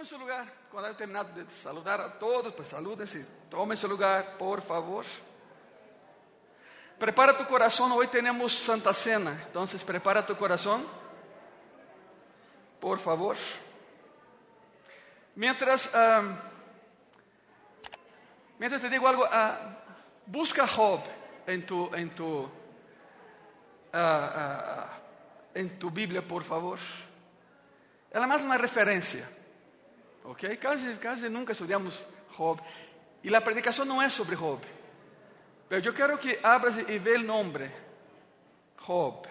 Tome seu lugar. Quando eu terminado de saludar a todos, pues salúdense. Tome seu lugar, por favor. Prepara tu coração. Hoje temos Santa Cena. Então, prepara tu coração. Por favor. Mientras, mientras te digo algo, uh, busca Job en tu, en tu, uh, en tu Bíblia, por favor. Ela é mais uma referência. Ok? Casi, nunca estudamos Job. E a predicação não é sobre Job. Mas eu quero que abras e veja o nome. Job.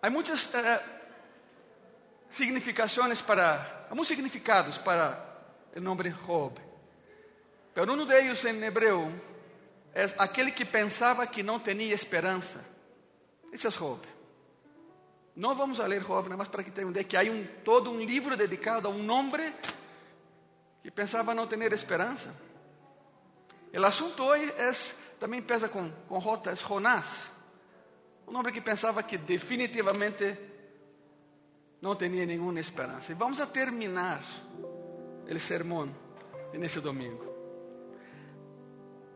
Há muitas uh, significações para, há muitos significados para o nome Job. Mas um deles em hebreu é aquele que pensava que não tinha esperança. Esse é Job. Não vamos a ler Job, nada para que tenham ideia que há um, todo um livro dedicado a um homem que pensava não ter esperança. O assunto hoje é, também pesa com, com J, é Jonás. Um homem que pensava que definitivamente não tinha nenhuma esperança. E vamos a terminar o sermão nesse domingo.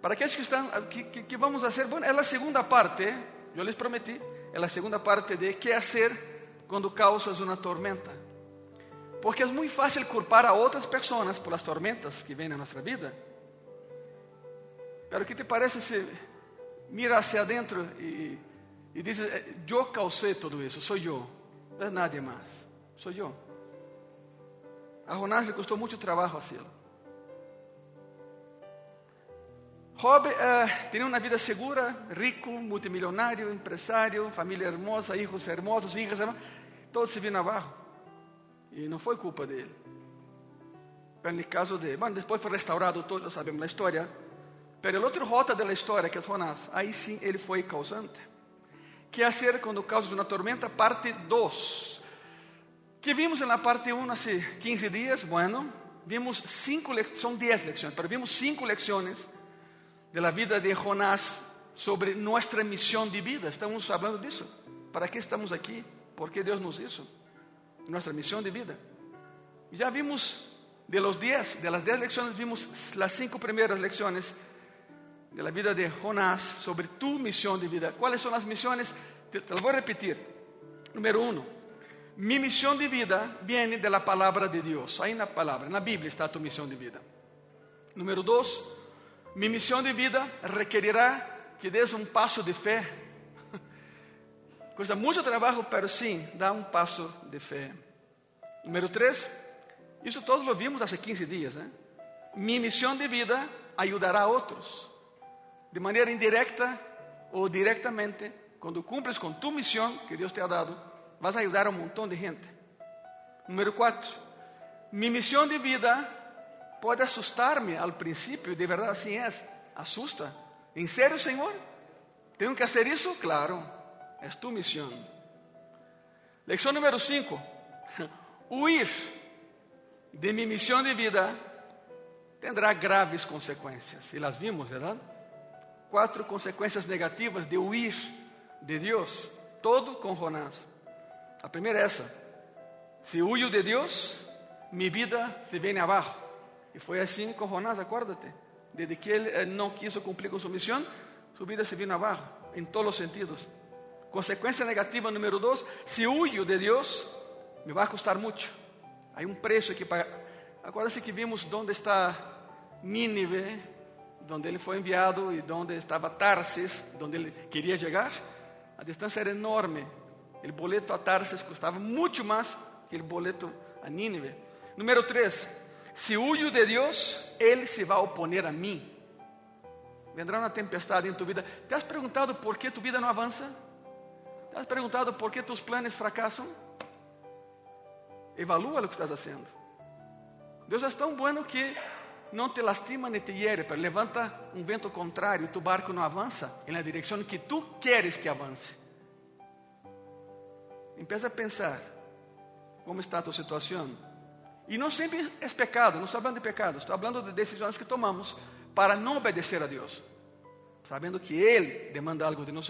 Para que estão, que, que, que vamos fazer, bom, é a segunda parte, eu lhes prometi, é a segunda parte de que fazer quando causas uma tormenta. Porque é muito fácil culpar a outras pessoas por as tormentas que vêm na nossa vida. Pero que te parece se mira hacia adentro e, e diz: Eu causei tudo isso, sou eu, não é nadie mais, sou eu. A Jonás le muito trabalho hacerlo. Job tinha uma vida segura, rico, multimilionário, empresário, família hermosa, hijos hermosos, hijas hermosas, todo se vino abaixo. E não foi culpa dele. No caso de, bom, depois foi restaurado, todos sabemos a história. Mas o outro rota da história, que é Jonás, aí sim ele foi causante. Que ser quando causa uma tormenta, parte 2. Que vimos na parte 1 há 15 dias, bueno, vimos cinco, são 10 lecções, mas vimos cinco lecções de la vida de Jonás sobre nuestra misión de vida. Estamos hablando de eso. ¿Para qué estamos aquí? ¿Por qué Dios nos hizo? Nuestra misión de vida. Ya vimos de los diez, de las diez lecciones, vimos las cinco primeras lecciones de la vida de Jonás sobre tu misión de vida. ¿Cuáles son las misiones? Te, te las voy a repetir. Número uno, mi misión de vida viene de la palabra de Dios. Ahí en la palabra, en la Biblia está tu misión de vida. Número dos, minha missão de vida requerirá que des um passo de fé. Custa muito trabalho, pero sim, dá um passo de fé. Número 3, isso todos lo vimos há 15 dias. Né? Minha missão de vida ajudará a outros. De maneira indireta ou diretamente, quando cumpres com tu missão que Deus te ha dado, vas a ajudar a um montão de gente. Número 4, minha missão de vida pode assustar-me ao princípio, de verdade assim é, assusta. Em sério, Senhor? Tenho que fazer isso? Claro, é tu missão. Lecção número 5. Huir de minha missão de vida terá graves consequências. E las vimos, verdade? Quatro consequências negativas de huir de Deus, todo com Jonás. A primeira é essa: se huyo de Deus, minha vida se vem abaixo. E foi assim com Jonás, acuérdate. Desde que ele eh, não quis cumprir com sua missão, sua vida se vino abaixo, em todos os sentidos. Consequência negativa número dois: se huyo de Deus, me vai custar muito. Há um preço que pagar. Acuérdate que vimos onde está Nínive, onde ele foi enviado e onde estava Tarsis, onde ele queria chegar. A distância era enorme. O boleto a Tarsis custava muito mais que o boleto a Nínive. Número 3, se huyo de Deus, Ele se vai oponer a mim. Vendrá uma tempestade em tu vida. ¿Te has perguntado por que tu vida não avança? ¿Te has perguntado por que tus planos fracassam? Evalúa o que estás fazendo. Deus é tão bueno que não te lastima nem te hiere, levanta um vento contrário, tu barco não avança na direção que tu queres que avance. Empieza a pensar como está a tua situação. E não sempre é pecado, não estou falando de pecado, estou falando de decisões que tomamos para não obedecer a Deus, sabendo que Ele demanda algo de nós.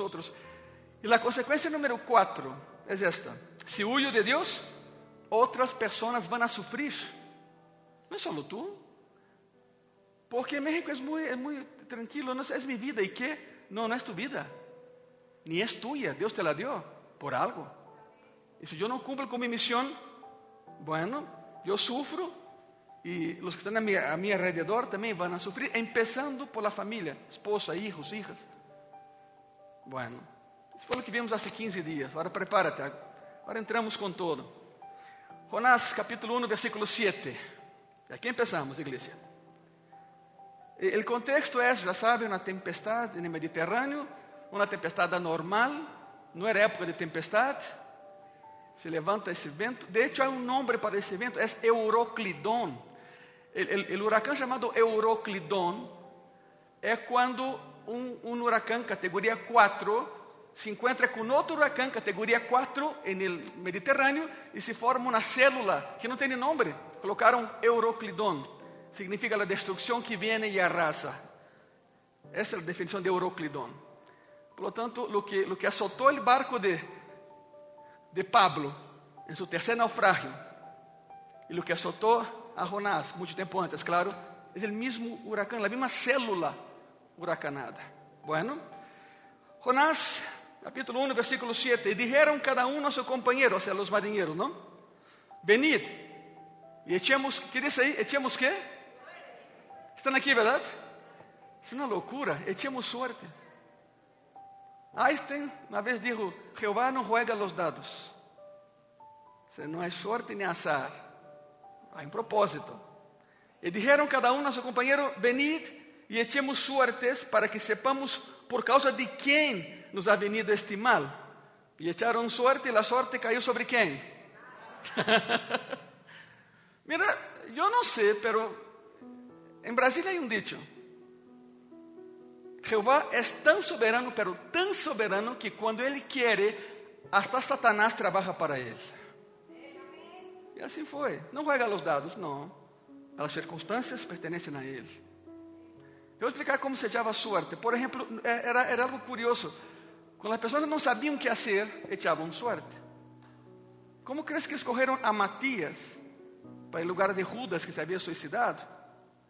E a consequência número 4 é esta: se huyo de Deus, outras pessoas vão a sofrer. Não é só tu. Porque México é muito, é muito tranquilo, não é minha vida. E que? Não, não é tu vida. Nem é tua. Deus te la deu por algo. E se eu não cumpro com minha missão, bueno, eu sofro e os que estão a meu, a meu alrededor também vão a começando por la esposa, hijos, hijas. Bueno, isso foi o que vimos há 15 dias. Agora prepárate, agora entramos com todo. Jonás capítulo 1, versículo 7. E aqui começamos, igreja. O contexto é, já sabe, uma tempestade no Mediterrâneo, uma tempestade anormal, não era época de tempestade. Se levanta esse vento. De hecho, há um nome para esse vento, é Euroclidon. O huracão chamado Euroclidon é quando um, um huracão categoria 4 se encontra com outro huracão categoria 4 no Mediterrâneo e se forma uma célula que não tem nome. Colocaram Euroclidon. Significa a destruição que vem e arrasa. Essa é a definição de Euroclidon. Por lo tanto, o que, lo que azotou o barco de, de Pablo em seu terceiro naufrágio e o que azotou a Jonás muito tempo antes, claro, é o mesmo huracão, a mesma célula huracanada. Bueno, Jonás capítulo 1, versículo 7. Y dijeron cada uno a su compañero, o sea, los marineros, ¿no? Venid y echemos, ¿qué dice ahí? ¿Echemos qué? Están aquí, ¿verdad? Es una locura, echemos suerte. Einstein una vez dijo, Jehová no juega los dados. O no hay suerte ni azar, hay un propósito. Y dijeron cada uno a su compañero, venid y echemos suertes para que sepamos por causa de quién nos ha venido este mal. E echaram sorte e a sorte caiu sobre quem? Mira, eu não sei, pero em Brasília há um dicho. Jeová é tão soberano, pero tão soberano que quando ele quer, hasta Satanás trabalha para ele. E assim foi. Não juega os dados, não. As circunstâncias pertencem a ele. Eu vou explicar como se echava sorte. Por exemplo, era, era algo curioso. Quando as pessoas não sabiam o que fazer, echavam sorte. Como crees que escolheram a Matias para o lugar de Judas que se havia suicidado?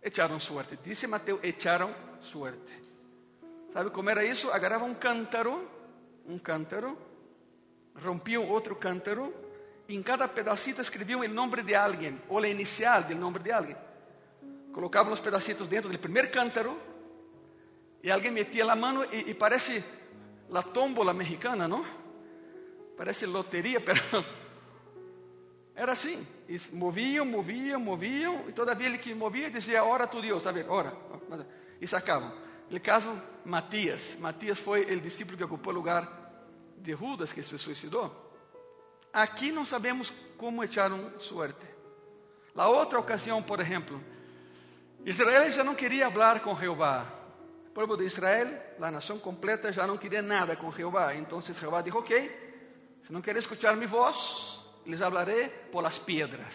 Echaram sorte. Disse Mateus, echaram sorte. Sabe como era isso? Agarravam um cântaro, um cântaro, rompiam outro cântaro, e em cada pedacito escreviam o nome de alguém, ou a inicial do nome de alguém. Colocavam os pedacitos dentro do primeiro cântaro, e alguém metia a mão e, e parece la tómbola mexicana, ¿no? Parece loteria, era assim. E moviam, moviam, moviam, e todavia ele que movia dizia, ora tu Deus, sabe? Ora. E sacavam. No caso, Matias. Matias foi o discípulo que ocupou o lugar de Judas, que se suicidou. Aqui não sabemos como echaram suerte. La outra ocasião, por exemplo, Israel já não queria falar com Jeová. O povo de Israel, a nação completa, já não queria nada com Jeová. Então Jeová disse: Ok, se não quer escuchar minha voz, les hablaré por las piedras.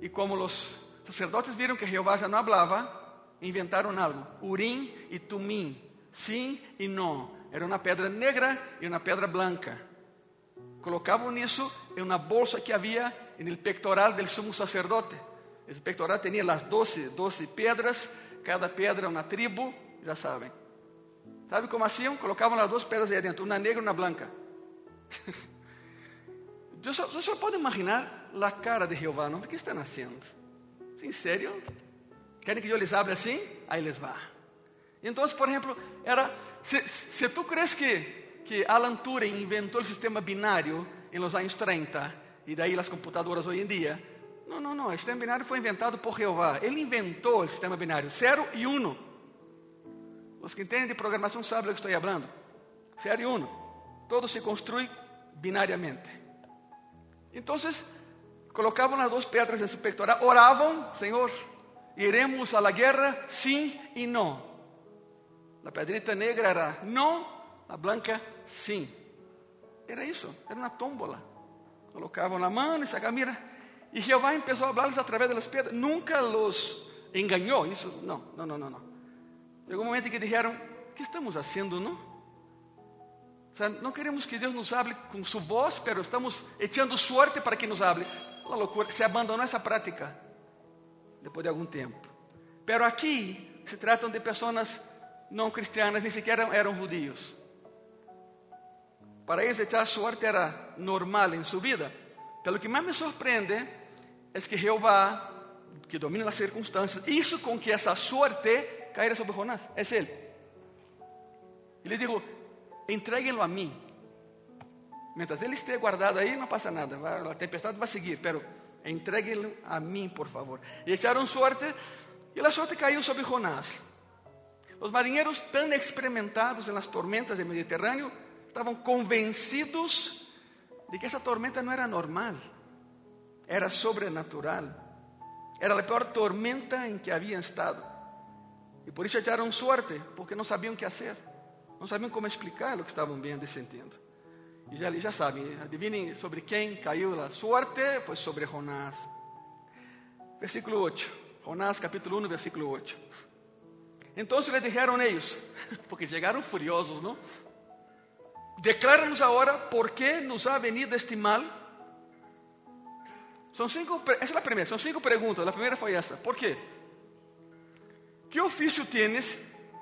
E como os sacerdotes viram que Jeová já não falava, inventaram algo: Urim e Tumim, sim e não. Era uma pedra negra e uma pedra branca. Colocavam isso em uma bolsa que havia no pectoral do sumo sacerdote. Esse pectoral tinha as 12, 12 pedras cada pedra uma tribo, já sabem. Sabe como hacían? Colocavam as duas pedras aí dentro, uma negra e uma branca. Eu só, só posso imaginar a cara de Jeová, não? O que estão fazendo? Em sério? Querem que eu lhes abra assim? Aí eles vão. Então, por exemplo, era, se, se tu crees que, que Alan Turing inventou o sistema binário em los anos 30, e daí as computadoras hoje em dia, não, não, não. O sistema binário foi inventado por Jeová. Ele inventou o sistema binário, zero e uno. Os que entendem de programação sabem do que estou falando. Zero e uno. Todo se construi binariamente. Então, colocavam as duas pedras em seu pectoral, oravam, Senhor, iremos à guerra, sim e não. A pedrita negra era não, a branca, sim. Era isso, era uma tómbola. Colocavam na mão e sacavam, mira, e Jeová começou a falar através das pedras, nunca los enganou. Isso, não, não, não, não. Chegou um momento em que disseram: O que estamos fazendo, não? sea, no queremos que Dios nos hable con su voz, pero estamos echando suerte para que nos hable. Una locura. Se abandonó esa práctica después de algún tiempo. Pero aquí se tratan de personas no cristianas, ni siquiera eran judíos. Para ellos echar suerte era normal en su vida. Pero lo que más me sorprende es que Jehová, que domina las circunstancias, hizo con que esa suerte cayera sobre Jonás. Es él. Y le dijo, entréguelo a mí. Mientras él esté guardado ahí, no pasa nada. Va, la tempestad va a seguir, pero entréguelo a mí, por favor. Y echaron suerte, y la suerte cayó sobre Jonás. Los marineros tan experimentados en las tormentas del Mediterráneo estaban convencidos de que esa tormenta no era normal, era sobrenatural. Era la peor tormenta en que habían estado. Y por eso echaron suerte, porque no sabían qué hacer. No sabían cómo explicar lo que estaban viendo y sintiendo. Y ya, ya saben, adivinen sobre quién cayó la suerte, pues sobre Jonás. Versículo 8. Jonás capítulo 1, versículo 8. Entonces le dijeron ellos, porque llegaron furiosos, ¿no? Decláranos ahora por qué nos ha venido este mal. Son cinco, esa es la primera, son cinco preguntas. La primera fue esta. ¿Por qué? ¿Qué oficio tienes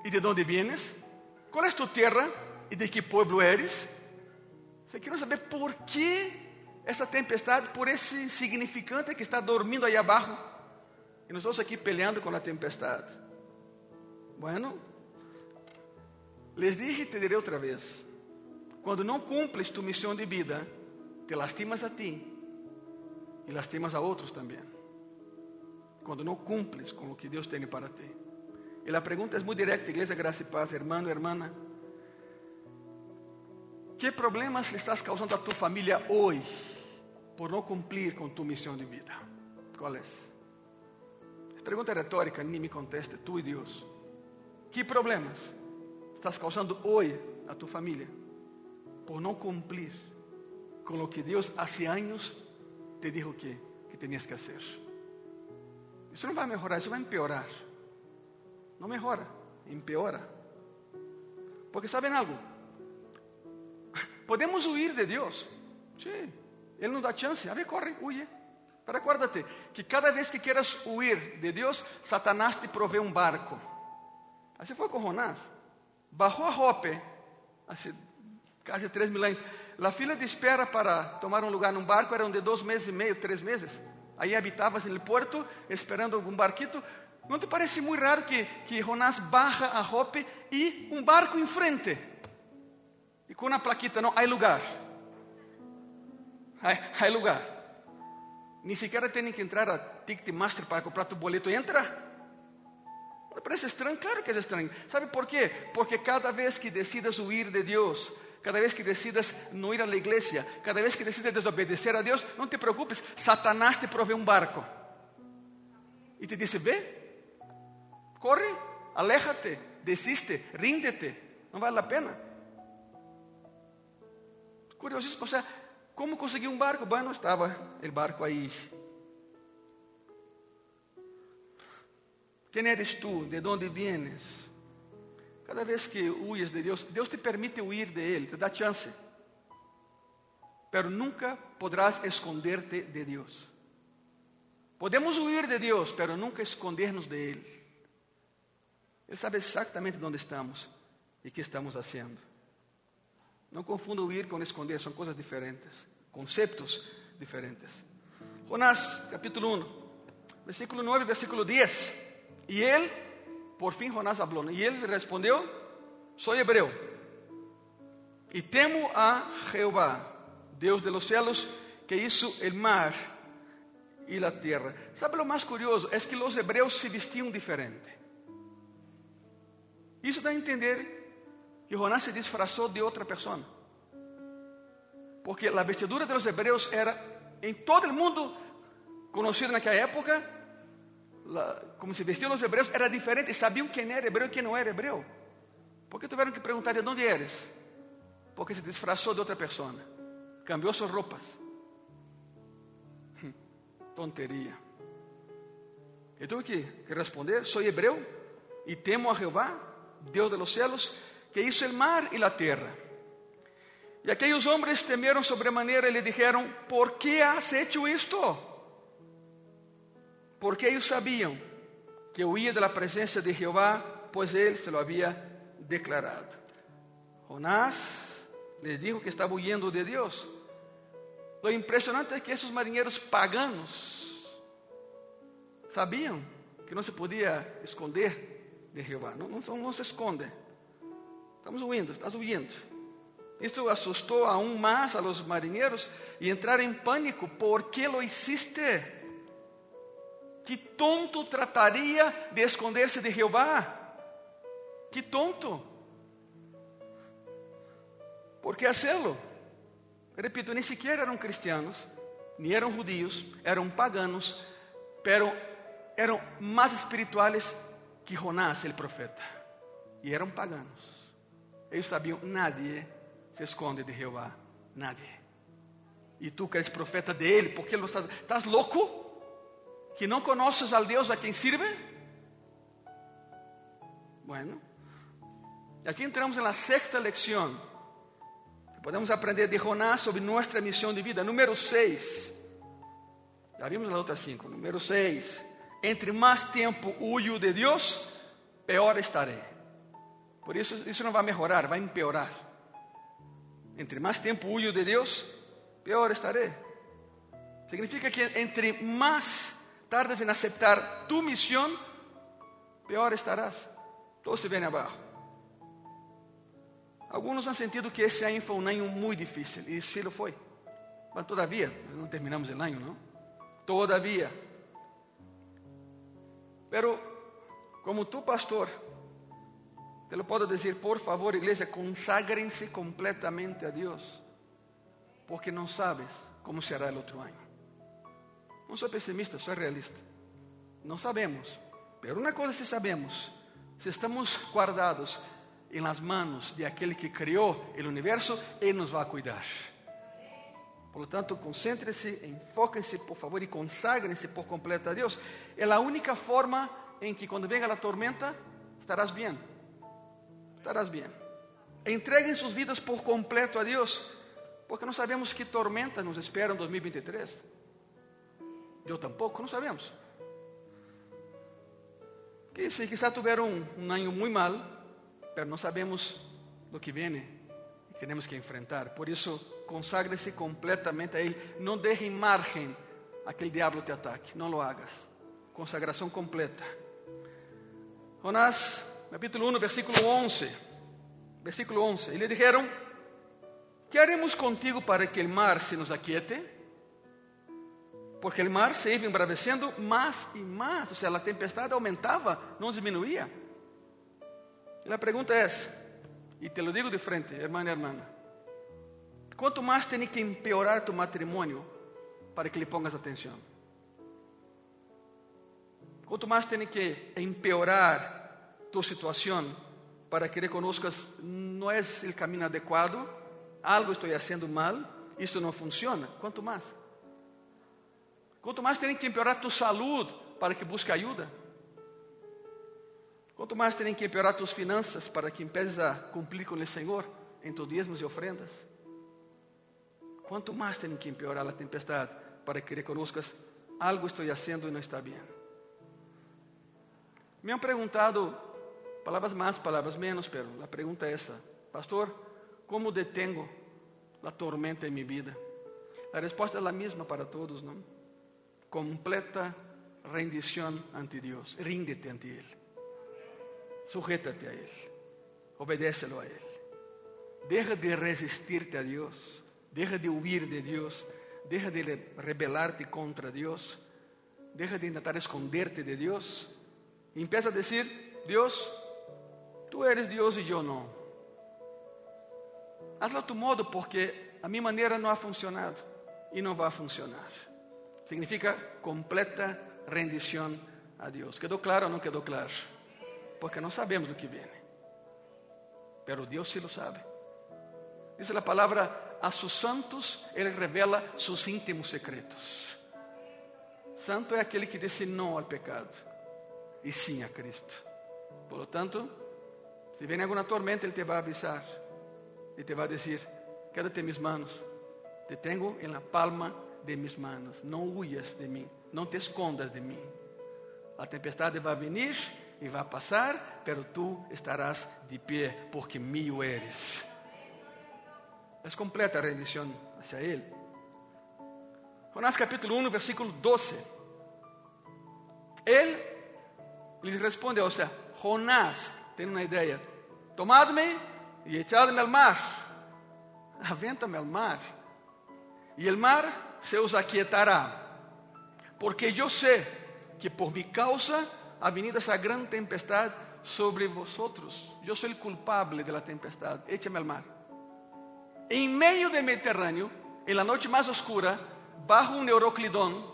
y de dónde vienes? ¿Cuál es tu tierra y de qué pueblo eres? Se quiero saber por qué essa tempestade, por esse insignificante que está dormindo aí abaixo, e nós estamos aqui peleando com a tempestade. Bueno, les dije e te diré outra vez: quando não cumples tu missão de vida, te lastimas a ti e lastimas a outros também. Quando não cumples com o que Deus tem para ti. E a pergunta é muito direta, Igreja Graça e Paz, hermano, hermana. Que problemas le estás causando a tu família hoje por não cumprir com tu missão de vida? Qual é? Pergunta retórica, nem me conteste, tu e Deus. Que problemas estás causando hoje a tu família por não cumprir com o que Deus há anos te dijo que, que tenías que fazer? Isso não vai melhorar, isso vai empeorar. Não melhora, empeora. Porque sabem algo? Podemos huir de Deus. Sim, Ele nos dá chance. A ver, corre, huye. Pero acuérdate que cada vez que quieras huir de Deus, Satanás te provee um barco. Assim foi com Jonás. Bajou a Jope, hace quase três mil anos. A fila de espera para tomar um lugar num barco era de dois meses e meio, três meses. Aí habitavas no porto, esperando algum barquito. Não te parece muito raro que, que Jonás baja a Jope e um barco em frente? E com uma plaquita, não, há lugar. Há, há lugar. Nem sequer tem que entrar a Ticketmaster para comprar tu boleto. Entra. Parece estranho, claro que é estranho. ¿Sabe por quê? Porque cada vez que decidas huir de Deus, cada vez que decidas não ir à igreja, cada vez que decidas desobedecer a Deus, não te preocupes, Satanás te provê um barco. E te diz: Ve, corre, aléjate, desiste, ríndete, não vale a pena. Curiosíssimo, sea, como conseguir um barco? Bueno, estava o barco aí. Quem eres tu? De onde vienes? Cada vez que huyes de Deus, Deus te permite huir de Ele, te dá chance. Pero nunca podrás esconderte de Deus. Podemos huir de Deus, pero nunca escondernos de Ele. Ele sabe exatamente onde estamos e o que estamos fazendo. Não confunda huir com esconder, são coisas diferentes, conceptos diferentes. Jonás, capítulo 1, versículo 9, versículo 10. E ele, por fim, Jonás falou, e ele respondeu: Sou hebreu, e temo a Jeová, Deus de los cielos, que hizo el mar e a terra. ¿Sabe lo mais curioso? É que os hebreus se vestiam diferente. Isso dá a entender que Jonás se disfrazou de outra pessoa. Porque a vestidura de los hebreus era, em todo o mundo conhecido naquela época, como se vestiam os hebreus, era diferente. Sabiam quem era hebreu e quem não era hebreu. Porque tiveram que perguntar de onde eres? Porque se disfrazou de outra pessoa. Cambiou suas roupas. Tonteria. Eu tenho que responder: sou hebreu e temo a Jeová, Deus de los que hizo el mar y la tierra. E aqueles homens temeram sobremaneira e lhe disseram: ¿Por que has hecho isto? Porque eles sabiam que huía de la presencia de Jehová, pues él se lo había declarado. Jonás les dijo que estaba huyendo de Dios. Lo impresionante es que esos marineros paganos sabían que no se podía esconder de Jehová. No, se esconde. Estamos huyendo, estás huyendo. Esto asustó aún más a los marineros y entraron en pánico. ¿Por qué lo hiciste? Que tonto trataria de esconder-se de Jeová? Que tonto! Por que hacerlo? Repito, nem sequer eram cristianos, nem eram judios, eram paganos, pero eram mais espirituales que Jonás, el profeta, e eram paganos. Eles sabiam, nadie se esconde de Jeová, nadie. E tu que és profeta dele, por que não estás? Estás louco? Que não conheces al Deus a quem sirve? Bueno, aqui entramos na sexta lección. Podemos aprender de Jonás sobre nossa missão de vida. Número 6. Já vimos na outra 5. Número 6. Entre mais tempo huyo de Deus, pior estarei. Por isso, isso não vai melhorar, vai empeorar. Entre mais tempo huyo de Deus, pior estarei. Significa que entre mais tardes em aceptar tu missão, pior estarás. Todo se vem abaixo. Alguns han sentido que esse ano foi um ano muito difícil, e sim lo foi. Mas todavia, não terminamos o ano, não? Todavia. Pero, como tu pastor, te lo puedo dizer, por favor, igreja, conságrense completamente a Deus, porque não sabes como será o outro ano. Não sou pessimista, sou realista. Não sabemos, pero uma coisa sí sabemos: se estamos guardados em las manos de aquele que criou o universo, Ele nos vai cuidar. Por lo tanto, concéntrese, enfóquense, por favor, e conságrense por completo a Deus. É a única forma em que, quando venga a tormenta, estarás bem. Estarás bem. Entreguem suas vidas por completo a Deus, porque não sabemos que tormenta nos espera em 2023. Eu tampouco, não sabemos. Que se quizá tiveram um, um ano muito mal, pero não sabemos do que vem e temos que enfrentar. Por isso, consagre-se completamente a Ele. Não deixe margem a que o diabo te ataque. Não lo hagas. Consagração completa. Jonás, capítulo 1, versículo 11. Versículo 11. E lhe disseram: Que haremos contigo para que o mar se nos aquiete? Porque o mar se ia embravecendo mais e mais, ou seja, a tempestade aumentava, não diminuía. E a pergunta é, e te lo digo de frente, irmã e irmã, quanto mais tem que empeorar tu matrimônio para que lhe pongas atenção? Quanto mais tem que empeorar tu situação para que reconozcas não é o caminho adequado, algo estou fazendo mal, isto não funciona. Quanto mais? Quanto mais tem que empeorar tu saúde para que busque ajuda? Quanto mais terem que empeorar tuas finanças para que empeces a cumprir com o Senhor em tus diezmos e ofrendas. Quanto mais terem que empeorar a tempestade para que reconozcas algo estou fazendo e não está bem. Me han perguntado palavras mais, palavras menos, pero a pergunta é essa: Pastor, como detengo a tormenta em minha vida? A resposta é a mesma para todos, não? Completa rendição ante Deus. Ríndete ante Ele. Sujétate a Él, obedécelo a Él. Deja de resistirte a Dios, deja de huir de Dios, deja de rebelarte contra Dios, deja de intentar esconderte de Dios empieza a decir, Dios, tú eres Dios y yo no. Hazlo a tu modo porque a mi manera no ha funcionado y no va a funcionar. Significa completa rendición a Dios. ¿Quedó claro o no quedó claro? porque não sabemos do que vem. Pero Deus sí lo sabe. Diz a palavra: a sus santos Ele revela sus íntimos secretos. Santo é aquele que disse não ao pecado e sim a Cristo. Por se vem alguma tormenta, Ele te vai avisar e te vai dizer: quédate en mis manos. Te tengo en la palma de mis manos. No huyas de mí, no te escondas de mí. La tempestad va a venir y va a pasar, pero tú estarás de pie porque mío eres. Es completa rendición hacia Él. Jonás capítulo 1, versículo 12. Él les responde, o sea, Jonás, tiene una idea, tomadme y echadme al mar, avéntame al mar, y el mar se os aquietará, porque yo sé que por mi causa ha venido esa gran tempestad sobre vosotros. Yo soy el culpable de la tempestad, échame al mar. En medio del Mediterráneo, en la noche más oscura, bajo un Euroclidón,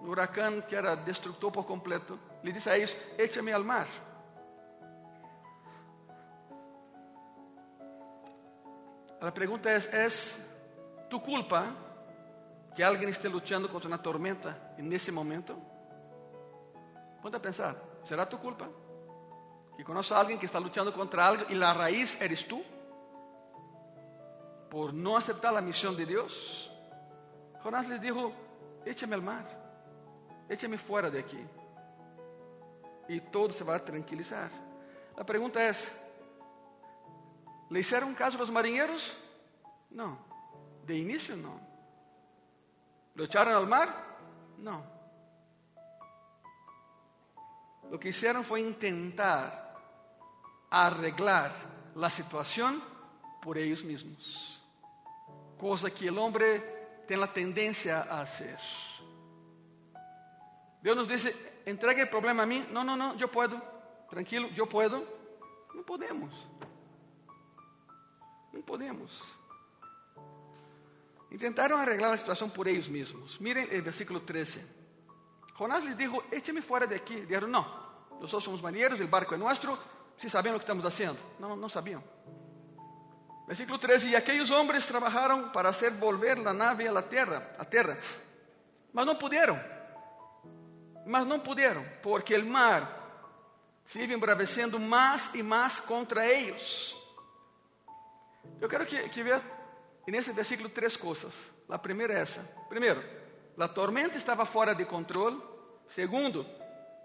un huracán que era destructor por completo, le dice a ellos, échame al mar. La pregunta es, ¿es tu culpa que alguien esté luchando contra una tormenta en ese momento? Ponte a pensar, ¿será tu culpa? Que conoces a alguien que está luchando contra algo y la raíz eres tú por no aceptar la misión de Dios. Jonás les dijo, échame al mar, échame fuera de aquí. Y todo se va a tranquilizar. La pregunta es, ¿le hicieron caso los marineros? No, de inicio no. ¿Lo echaron al mar? No. Lo que hicieron fue intentar arreglar la situación por ellos mismos. Cosa que el hombre tiene la tendencia a hacer. Dios nos dice, entregue el problema a mí. No, no, no, yo puedo. Tranquilo, yo puedo. No podemos. No podemos. Intentaron arreglar la situación por ellos mismos. Miren el versículo 13. Jonás les dijo, écheme fuera de aquí. Dijeron, no, nosotros somos marineiros, el barco es nuestro, si sabían lo que estamos haciendo. No, no sabían. Versículo 13, y aquellos hombres trabajaron para hacer volver la nave a la tierra, a tierra, mas no pudieron. Mas não puderam, porque o mar se iba embravecendo mais e mais contra eles. Eu quero que, que veja nesse versículo três coisas. A primeira é essa. Primeiro, a tormenta estava fora de controle. Segundo,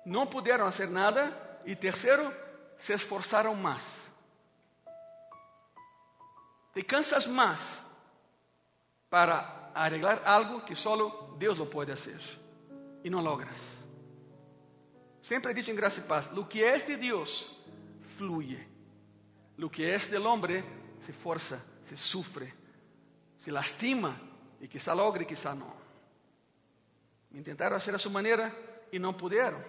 não puderam fazer nada. E terceiro, se esforçaram mais. Te cansas mais para arreglar algo que só Deus lo pode fazer e não logras. Sempre he dicho en gracia y paz, lo que es de Dios fluye. Lo que es del hombre se forza, se sufre, se lastima y quizá logre, quizá no. Intentaron hacer a su manera y no pudieron.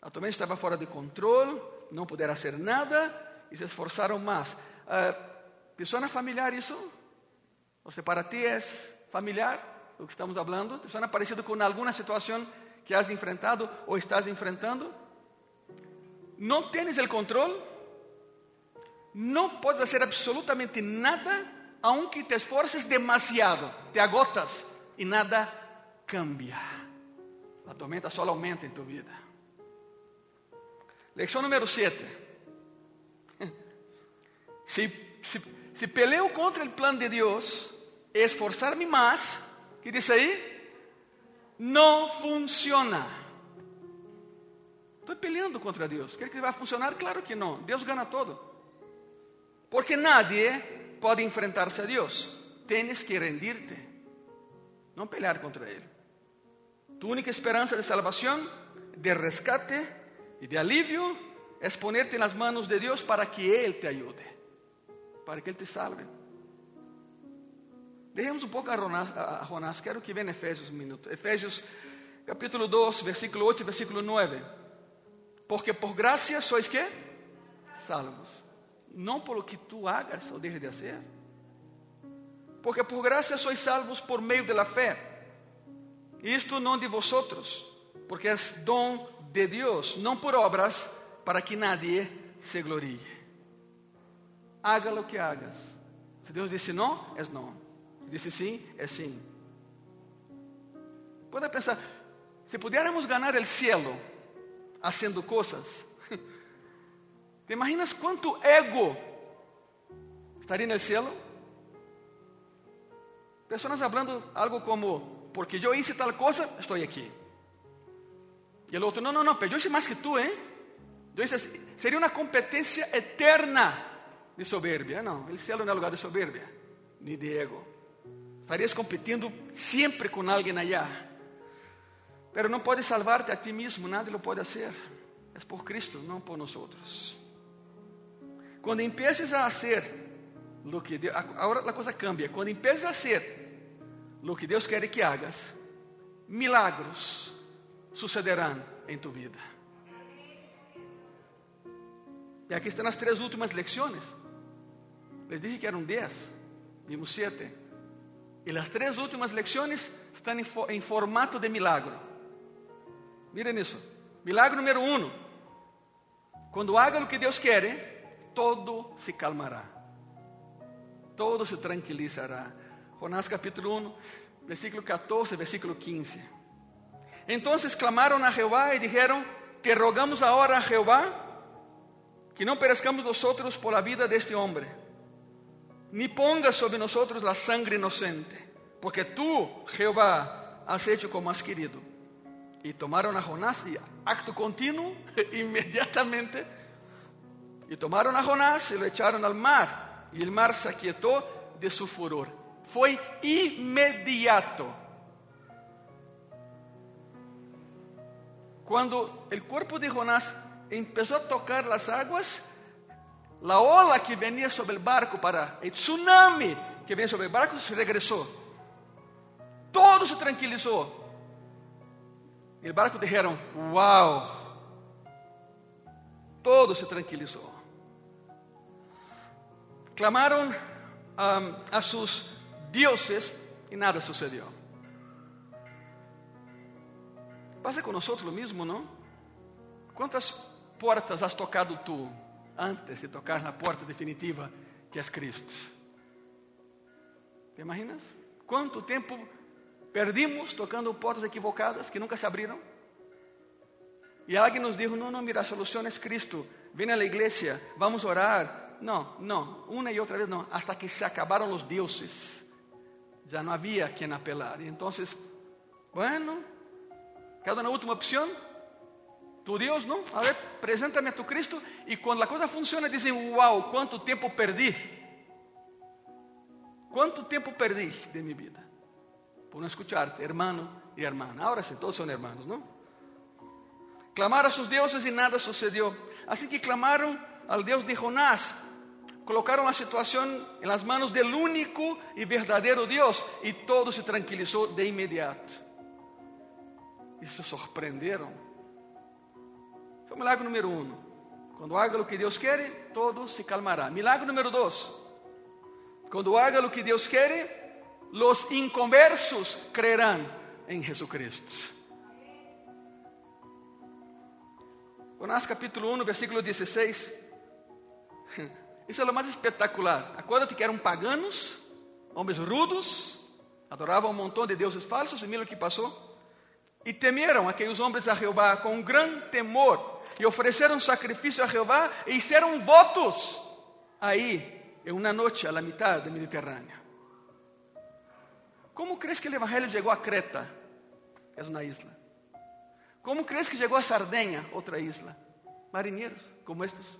La tormenta estaba fuera de control, no pudieron hacer nada y se esforzaron más. Uh, ¿Te suena familiar eso? O sea, para ti es familiar lo que estamos hablando? ¿Te suena parecido con alguna situación que has enfrentado ou estás enfrentando? Não tens o controle? Não podes fazer absolutamente nada, aunque te esforces demasiado, te agotas e nada cambia. A tormenta só aumenta em tu vida. Lecção número 7. Se, se, se peleo contra o plano de Deus, esforçar-me mais, que diz aí? não funciona. Estou peleando contra Deus. Quer que vai funcionar? Claro que não. Deus ganha todo. Porque nadie pode enfrentar-se a Deus. Tienes que rendirte. Não pelear contra Ele. Tu única esperança de salvação, de rescate e de alívio é ponerte nas manos de Deus para que Ele te ajude, para que Ele te salve. Dejemos um pouco a Jonás, quero que venha Efésios um minuto. Efésios capítulo 2, versículo 8 e versículo 9. Porque por graça sois que? Salvos. Não por lo que tu hagas ou deixes de fazer. Porque por graça sois salvos por meio de la fé. Isto não de vosotros, porque é dom de Deus, não por obras, para que nadie se glorie. Haga lo que hagas. Se Deus disse não, é não. Disse sim, é sim. Pode pensar, se pudiéramos ganhar o cielo haciendo coisas, ¿te imaginas quanto ego estaria no cielo. Pessoas falando algo como, porque eu hice tal coisa, estou aqui. E o outro, não, não, não, pero eu hice mais que tu, hein? Eu hice, seria uma competência eterna de soberbia. Não, o cielo não é lugar de soberbia, ni de ego. Estarias competindo sempre com alguém allá. Pero não pode salvar-te a ti mesmo, nadie lo pode fazer. É por Cristo, não por nós. Quando empieces a fazer lo que Deus, agora a coisa cambia. Quando empieces a ser lo que Deus quer que hagas, milagros sucederão em tu vida. E aqui estão as três últimas lecciones. Les dije que eram dez, vimos sete. E as três últimas lecciones estão em, formato de milagro. Miren isso. Milagre número um. Quando haga o que Deus quer, todo se calmará todo se tranquilizará. Jonás capítulo 1, versículo 14, versículo 15. Entonces clamaron a Jehová y dijeron, te rogamos ahora a Jehová que no perezcamos nosotros por la vida de este hombre, ni pongas sobre nosotros la sangre inocente, porque tú, Jehová, has hecho como has querido. Y tomaron a Jonás y acto continuo, inmediatamente, y tomaron a Jonás y lo echaron al mar e o mar se aquietou de su furor. Foi imediato. Quando o corpo de Jonás começou a tocar as águas, a ola que venia sobre o barco para o tsunami que vem sobre o barco se regressou. Todo se tranquilizou. E o barco disseram: Uau! Todo se tranquilizou. Clamaron um, a sus dioses y nada sucedió. Pasa con nosotros lo mismo, ¿no? ¿Cuántas puertas has tocado tú antes de tocar la puerta definitiva que es Cristo? ¿Te imaginas? ¿Cuánto tiempo perdimos tocando puertas equivocadas que nunca se abrieron? Y alguien nos dijo, no, no, mira, la solución es Cristo. Ven a la iglesia, vamos a orar, não, não, uma e outra vez não, hasta que se acabaram os deuses. Já não havia quem apelar. E então, bueno, cada uma última opção. Tu Deus, não? A ver, apresenta-me a tu Cristo. E quando a coisa funciona, dizem: Uau, quanto tempo perdi. Quanto tempo perdi de minha vida. Por não escuchar-te, hermano e irmã. Agora sim, todos são hermanos, não? Clamaram a seus deuses e nada sucedeu. Assim que clamaram ao Deus de Jonás, colocaron la situación en las manos del único y verdadero Dios y todo se tranquilizó de inmediato. Y se sorprenderam. Foi o milagre número um. Quando haga o que Deus quer, todo se calmará. Milagre número dois. Quando haga o que Deus quer, los inconversos creerán em Jesucristo. Jonás capítulo 1, versículo 16. Isso é o mais espetacular. Acorda-te que eram paganos, homens rudos, adoravam um montão de deuses falsos, e mira o que passou. E temeram aqueles homens a Jeová com um grande temor, e ofereceram sacrifício a Jeová e fizeram votos aí, em uma noite, a la mitad do Mediterrâneo. Como crees que o Evangelho chegou a Creta? É uma isla. Como crees que chegou a Sardenha, outra isla? Marinheiros como estes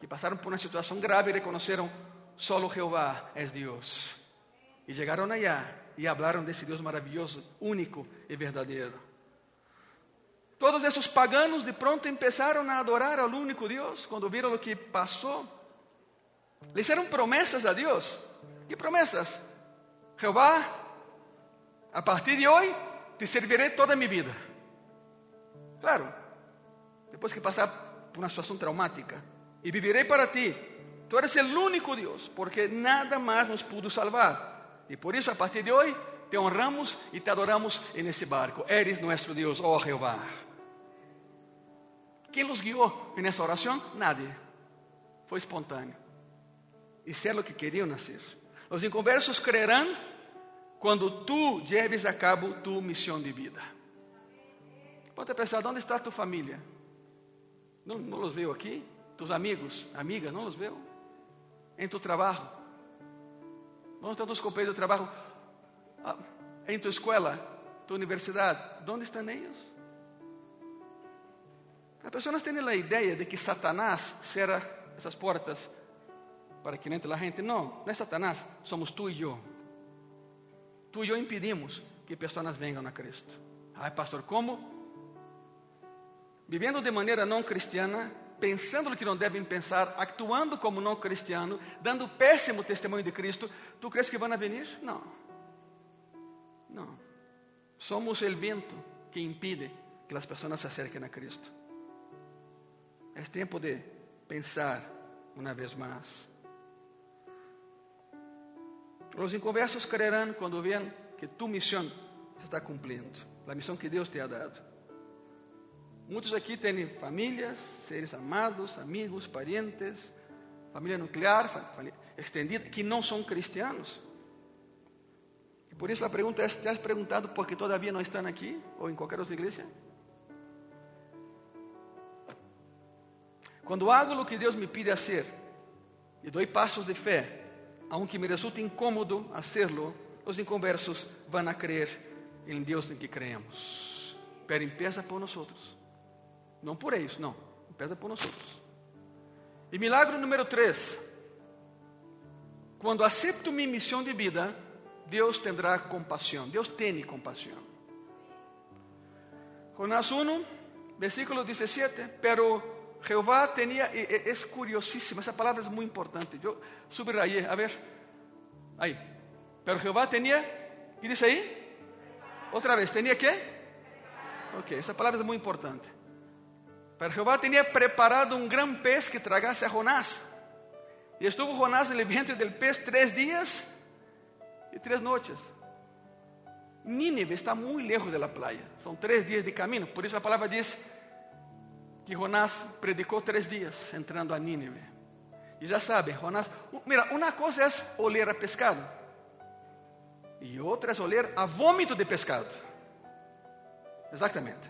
que pasaron por una situación grave y reconocieron, solo Jehová es Dios. Y llegaron allá y hablaron de ese Dios maravilloso, único y verdadero. Todos esos paganos de pronto empezaron a adorar al único Dios cuando vieron lo que pasó. Le hicieron promesas a Dios. ¿Qué promesas? Jehová, a partir de hoy te serviré toda mi vida. Claro, después que pasar por una situación traumática e viverei para ti. Tu eres o único Deus, porque nada mais nos pudo salvar. E por isso, a partir de hoje, te honramos e te adoramos nesse barco. Eres nosso Deus, oh Jeová. Quem nos guiou nessa oração? Nadie. Foi espontâneo. Isso o que queriam nascer. Os inconversos crerão quando tu lleves a cabo tu missão de vida. Pode pensar, onde está tu família? Não os veio aqui? Tus amigos, amigas, não os veo? Em tu trabalho, Onde estão tus companheiros de trabalho? Ah, em tua escola, tua universidade? Onde estão eles? As pessoas têm a ideia de que Satanás será essas portas para que entre a gente. Não, não é Satanás, somos tu e eu. Tu e eu impedimos que pessoas venham a Cristo. Ai, pastor, como? Vivendo de maneira não cristiana, pensando no que não devem pensar, actuando como não cristiano, dando péssimo testemunho de Cristo, tu crees que vão vir? Não. Não. Somos o vento que impide que as pessoas se acerquem a Cristo. É tempo de pensar uma vez mais. Os inconversos creerán quando vean que tu missão se está cumprindo, a missão que Deus te ha dado. Muitos aqui têm famílias, seres amados, amigos, parentes, família nuclear, família extendida, que não são cristianos. E por isso a pergunta é: ¿te has perguntado por que todavía não estão aqui ou em qualquer outra igreja? Quando hago o que Deus me pide fazer e dou passos de fé, aunque me resulte incômodo hacerlo, os inconversos vão a crer em Deus em que creemos. Pero empieza por nós. Não por eles, não. Empieza por nós. E milagre número 3. Quando acepto minha missão de vida, Deus terá compaixão. Deus tem compaixão. Jonás 1, versículo 17. Pero Jeová tinha, é, é curiosíssima, essa palavra é muito importante. Eu subrayé, a ver. Aí. Pero Jeová tinha, que diz aí? Outra vez, tinha que? Ok, essa palavra é muito importante. Pero Jehová tenía preparado un gran pez que tragase a Jonás. Y estuvo Jonás en el vientre del pez tres días y tres noches. Nínive está muy lejos de la playa. Son tres días de camino. Por eso la palabra dice que Jonás predicó tres días entrando a Nínive. Y ya sabe, Jonás, mira, una cosa es oler a pescado. Y otra es oler a vómito de pescado. Exactamente.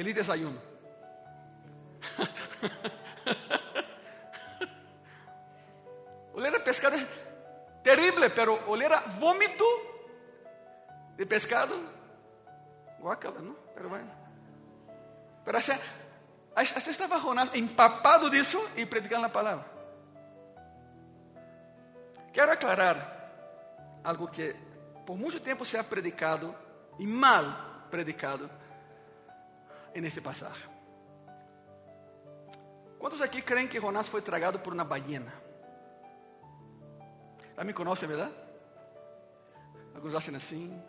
Feliz desayuno. oler a pescado es terrible, pero oler a vómito de pescado, guacala, ¿no? Pero bueno. Pero así, así estaba Jonás empapado de eso y predicando la palabra. Quero aclarar algo que por muito tempo se ha predicado e mal predicado nesse passagem. Quantos aqui creem que Jonás foi tragado por uma ballena? Me conhecem, verdade? Alguns acham assim.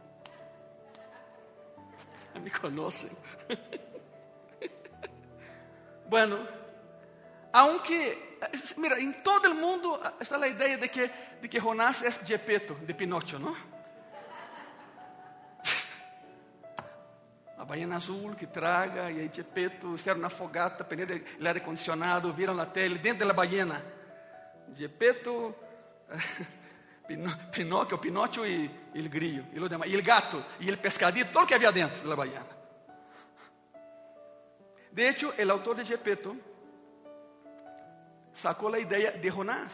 Já me conhecem. bueno, aunque, mira, em todo o mundo está a ideia de que, de que Jonás é Gepetto, de Pinocho, não? A baiana azul que traga, e aí Gepeto, fizeram na fogata, prenderam o ar condicionado, viram na tele, dentro da baiana. Gepeto, Pinocchio, Pinocchio e o grillo, e o e o gato, e o pescadito, tudo que havia dentro da baiana. De hecho, o autor de Gepeto sacou a ideia de Jonás,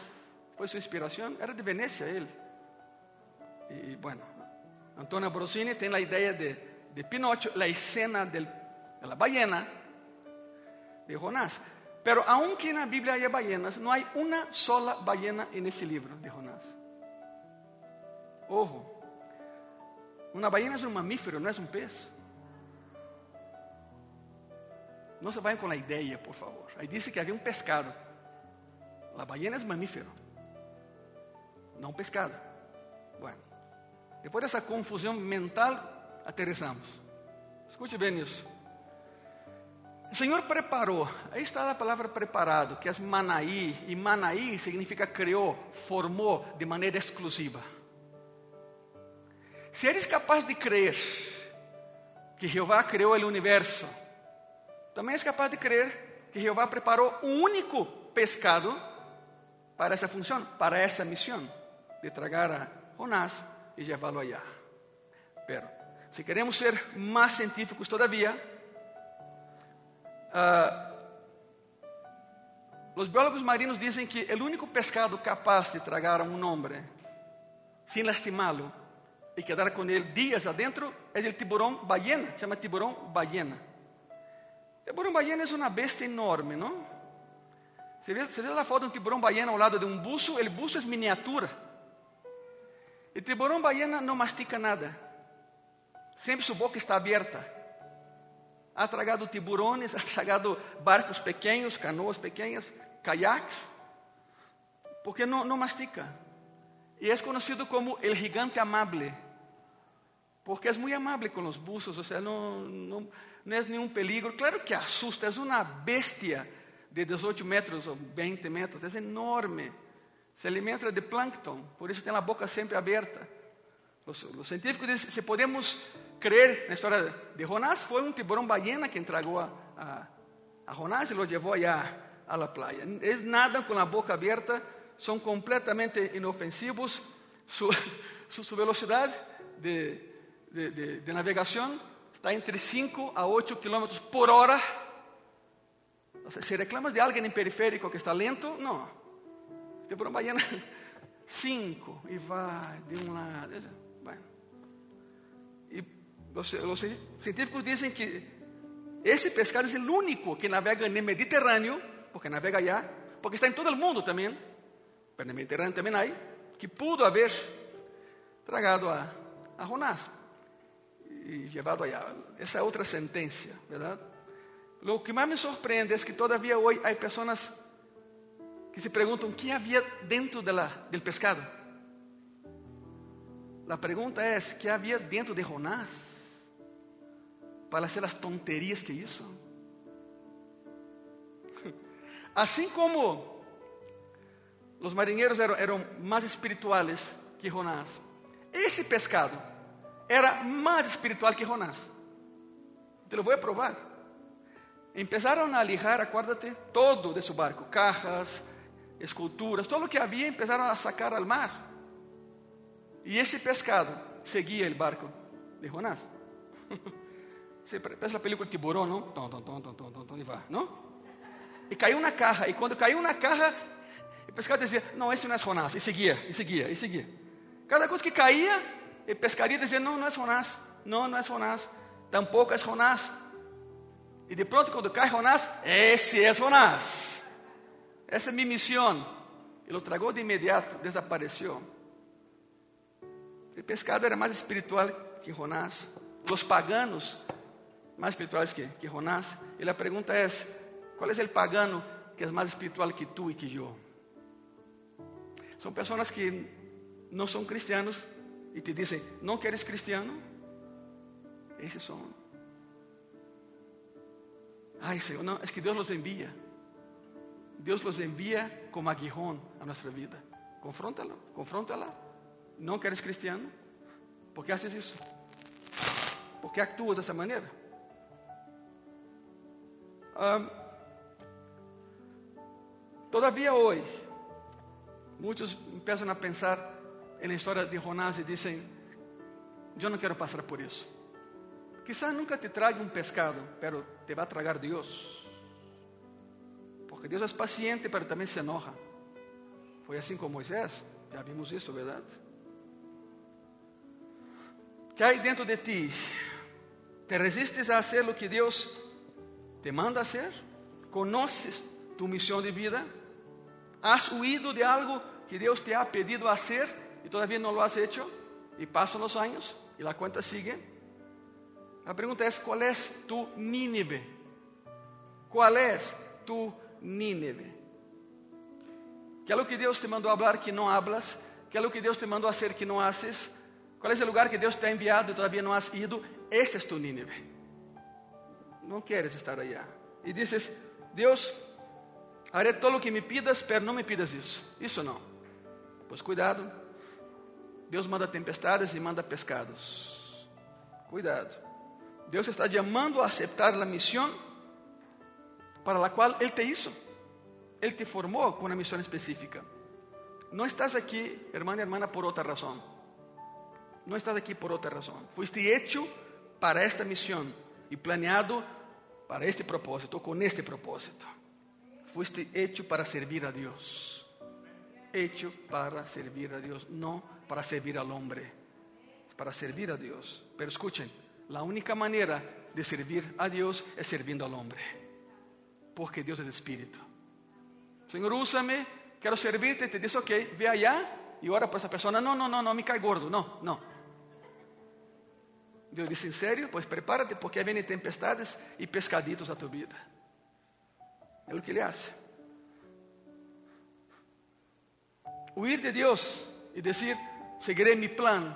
foi sua inspiração, era de Venecia ele. E, bueno, Antonio Brosini tem a ideia de de Pinocho, la escena de la ballena de Jonás. Pero aunque en la Biblia haya ballenas, no hay una sola ballena en ese libro de Jonás. Ojo, una ballena es un mamífero, no es un pez. No se vayan con la idea, por favor. Ahí dice que había un pescado. La ballena es mamífero, no un pescado. Bueno, después de esa confusión mental, aterrissamos. Escute bem isso. O Senhor preparou, aí está a palavra preparado, que é Manaí, e Manaí significa criou, formou de maneira exclusiva. Se eres capaz de crer que Jeová criou o universo, também és capaz de crer que Jeová preparou um único pescado para essa função, para essa missão, de tragar a Jonás e levá-lo allá. Se queremos ser mais científicos todavía, uh, os biólogos marinos dizem que o único pescado capaz de tragar a um homem sin lastimarlo y quedar con él días adentro tiburón ballena, se llama tiburón ballena. El tiburón ballena es una bestia enorme, ¿no? Se vê, vê la foto de um tiburão baiana ao lado de um buço, o buço é miniatura. O tiburão baiana não mastica nada. Sempre sua boca está aberta. Ha tragado tiburones, ha tragado barcos pequenos, canoas pequenas, caiaques, porque não, não mastica. E é conhecido como o gigante amable, porque é muito amável com os buços, ou seja, não, não, não é nenhum peligro. Claro que assusta, é uma bestia de 18 metros ou 20 metros, é enorme. Se alimenta de plâncton, por isso tem a boca sempre aberta. Os, os científicos dizem, se podemos crer na história de Jonás, foi um tiburão baiana que entregou a, a, a Jonás e o levou allá a la playa. Eles nadam com a boca aberta, são completamente inofensivos, su, su, su velocidade de, de, de, de navegação está entre 5 a 8 kilómetros por hora si reclamas de alguien en periférico que está lento, no. Te por mañana cinco y va de un lado. Y los, científicos dicen que ese pescado es el único que navega en el Mediterráneo, porque navega allá, porque está en todo el mundo también, pero en el Mediterráneo también hay, que pudo haber tragado a, a Jonás y llevado allá. Esa otra sentencia, ¿verdad? Lo que mais me surpreende é que todavía hoje há pessoas que se perguntam o que havia dentro del pescado. A pergunta é: o que havia dentro de Jonás para fazer as tonterias que hizo? Assim como os marinheiros eram, eram mais espirituales que Jonás, esse pescado era mais espiritual que Jonás. Te lo vou a provar. Empezaron a lijar, acuérdate, todo de su barco, cajas, esculturas, todo lo que había empezaron a sacar al mar. Y ese pescado seguía el barco de Jonás. Parece a película Tiburão, não? Tom, tom, tom, tom, tom, tom, tom, e vai, não? E caiu na carra, e quando caiu na carra, o pescador dizia, não, esse não é Jonás, e seguia, e seguia, e seguia. Cada coisa que caía, o pescaria dizia, não, não é Jonás, não, não é Jonás, tampouco é Jonás. E de pronto, quando cai Jonás, esse é Jonás. Essa é minha missão. Ele o tragou de imediato, desapareceu. O pescado era mais espiritual que Jonás. Os paganos, mais espirituais que, que Jonás. A pergunta é: qual é o pagano que é mais espiritual que tu e que eu? São pessoas que não são cristianos e te dizem: não queres cristiano? Esses são Ay, Señor, no, es que Dios los envía. Dios los envía como aguijón a nuestra vida. Confróntalo, confróntala. ¿No que eres cristiano? ¿Por qué haces eso? ¿Por qué actúas de esa manera? Um, todavía hoy, muchos empiezan a pensar en la historia de Jonás y dicen, yo no quiero pasar por eso. Quizás nunca te traga um pescado, pero te vai tragar Deus. Porque Deus é paciente, pero também se enoja. Foi assim com Moisés, já vimos isso, verdade? que há dentro de ti? ¿Te resistes a hacer lo que Deus te manda hacer? ¿Conoces tu misión de vida? ¿Has huido de algo que Deus te ha pedido hacer y todavía no lo has hecho? Y pasan los años y la cuenta sigue. A pergunta é: qual é tu Nínive? Qual é tu Nínive? Que é o que Deus te mandou falar que não hablas? Que é o que Deus te mandou fazer que não haces? Qual é o lugar que Deus te ha enviado e todavía não has ido? Esse é tu Nínive. Não queres estar allá. E dizes: Deus, haré todo o que me pidas, pero não me pidas isso. Isso não. Pois cuidado. Deus manda tempestades e manda pescados. Cuidado. Deus está chamando a aceitar a missão para a qual Ele te hizo. Ele te formou com uma missão específica. Não estás aqui, irmã e irmã, por outra razão. Não estás aqui por outra razão. Fuiste hecho para esta missão e planeado para este propósito, com este propósito. Fuiste hecho para servir a Deus. Hecho para servir a Deus, não para servir al hombre, para servir a Dios. Pero escuchen, la única manera de servir a Dios es sirviendo al hombre, porque Dios es espíritu. Señor, úsame, quiero servirte, te dice, ok, ve allá y ora por esa persona. No, no, no, no, me cae gordo, no, no. Deus disse: Em sério? Pois prepara-te, porque vêm tempestades e pescaditos a tu vida. É o que ele faz. Huir de Deus e dizer: Seguirei mi plan.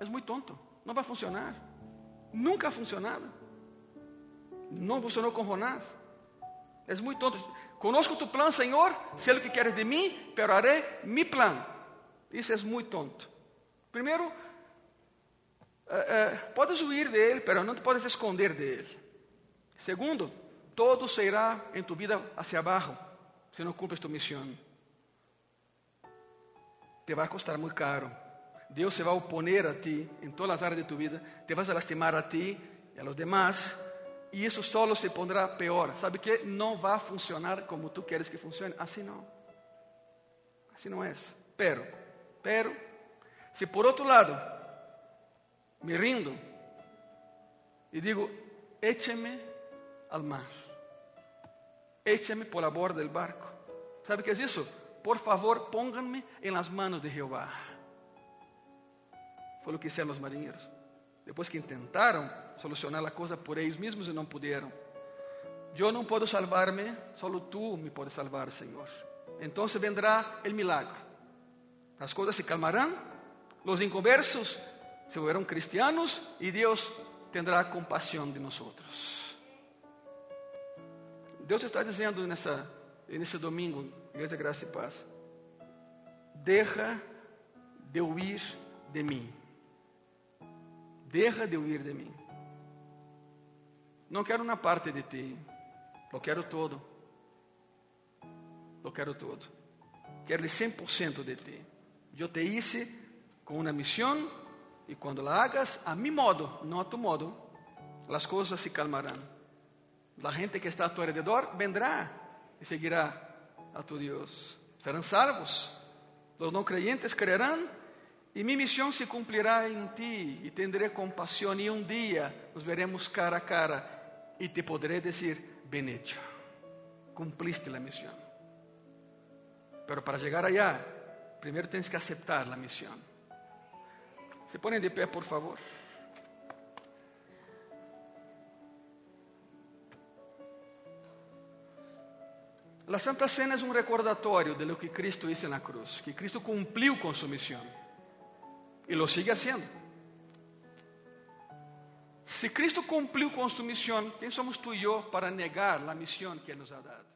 É muito tonto. Não vai funcionar. Nunca ha funcionado. Não funcionou com Jonás. É muito tonto. Conosco tu plan, Senhor. Sei o que queres de mim, pero haré mi plan. Isso é muito tonto. Primeiro, eh, eh, podes huir de Ele, pero não te podes esconder de Ele. Segundo, todo se irá em tu vida hacia abaixo se não cumpres tu missão. Te vai custar muito caro. Deus se vai oponer a ti em todas as áreas de tu vida, te vas a lastimar a ti e a los demás, e isso solo se pondrá pior. Sabe que não vai funcionar como tu queres que funcione? Assim não. Assim não é. Pero, pero, se por outro lado me rindo e digo, écheme al mar, écheme por la borda del barco. ¿Sabe qué es eso? Por favor, pónganme en las manos de Jehová. Foi o que disseram os marinheiros. Depois que tentaram solucionar a coisa por eles mesmos e não puderam. Eu não posso salvar-me, só tu me podes salvar, Senhor. Então vendrá o milagre. As coisas se calmarão, os inconversos se volverão cristianos e Deus tendrá compaixão de nós. Deus está dizendo nessa, nesse domingo, Igreja Graça e Paz, deja de huir de mim. Deja de huir de mim. Não quero uma parte de ti, quero todo. Lo quero todo. Quero 100% de ti. Eu te hice com uma missão e quando la hagas a mi modo, não a tu modo, as coisas se calmarão. La gente que está a tu alrededor vendrá e seguirá a tu Deus. Serão salvos. Los não creyentes creerán e mi missão se cumprirá em ti e tendré compaixão e um dia nos veremos cara a cara e te poderé dizer, ben hecho, cumpliste a missão. Pero para chegar allá, primeiro tens que aceitar a missão. Se ponem de pé, por favor. A Santa Cena é um recordatório de lo que Cristo hizo na cruz, que Cristo cumpriu com sua missão e lo sigue haciendo. Se Cristo cumpriu com sua missão, quem somos tu e eu para negar a missão que Ele nos ha dado?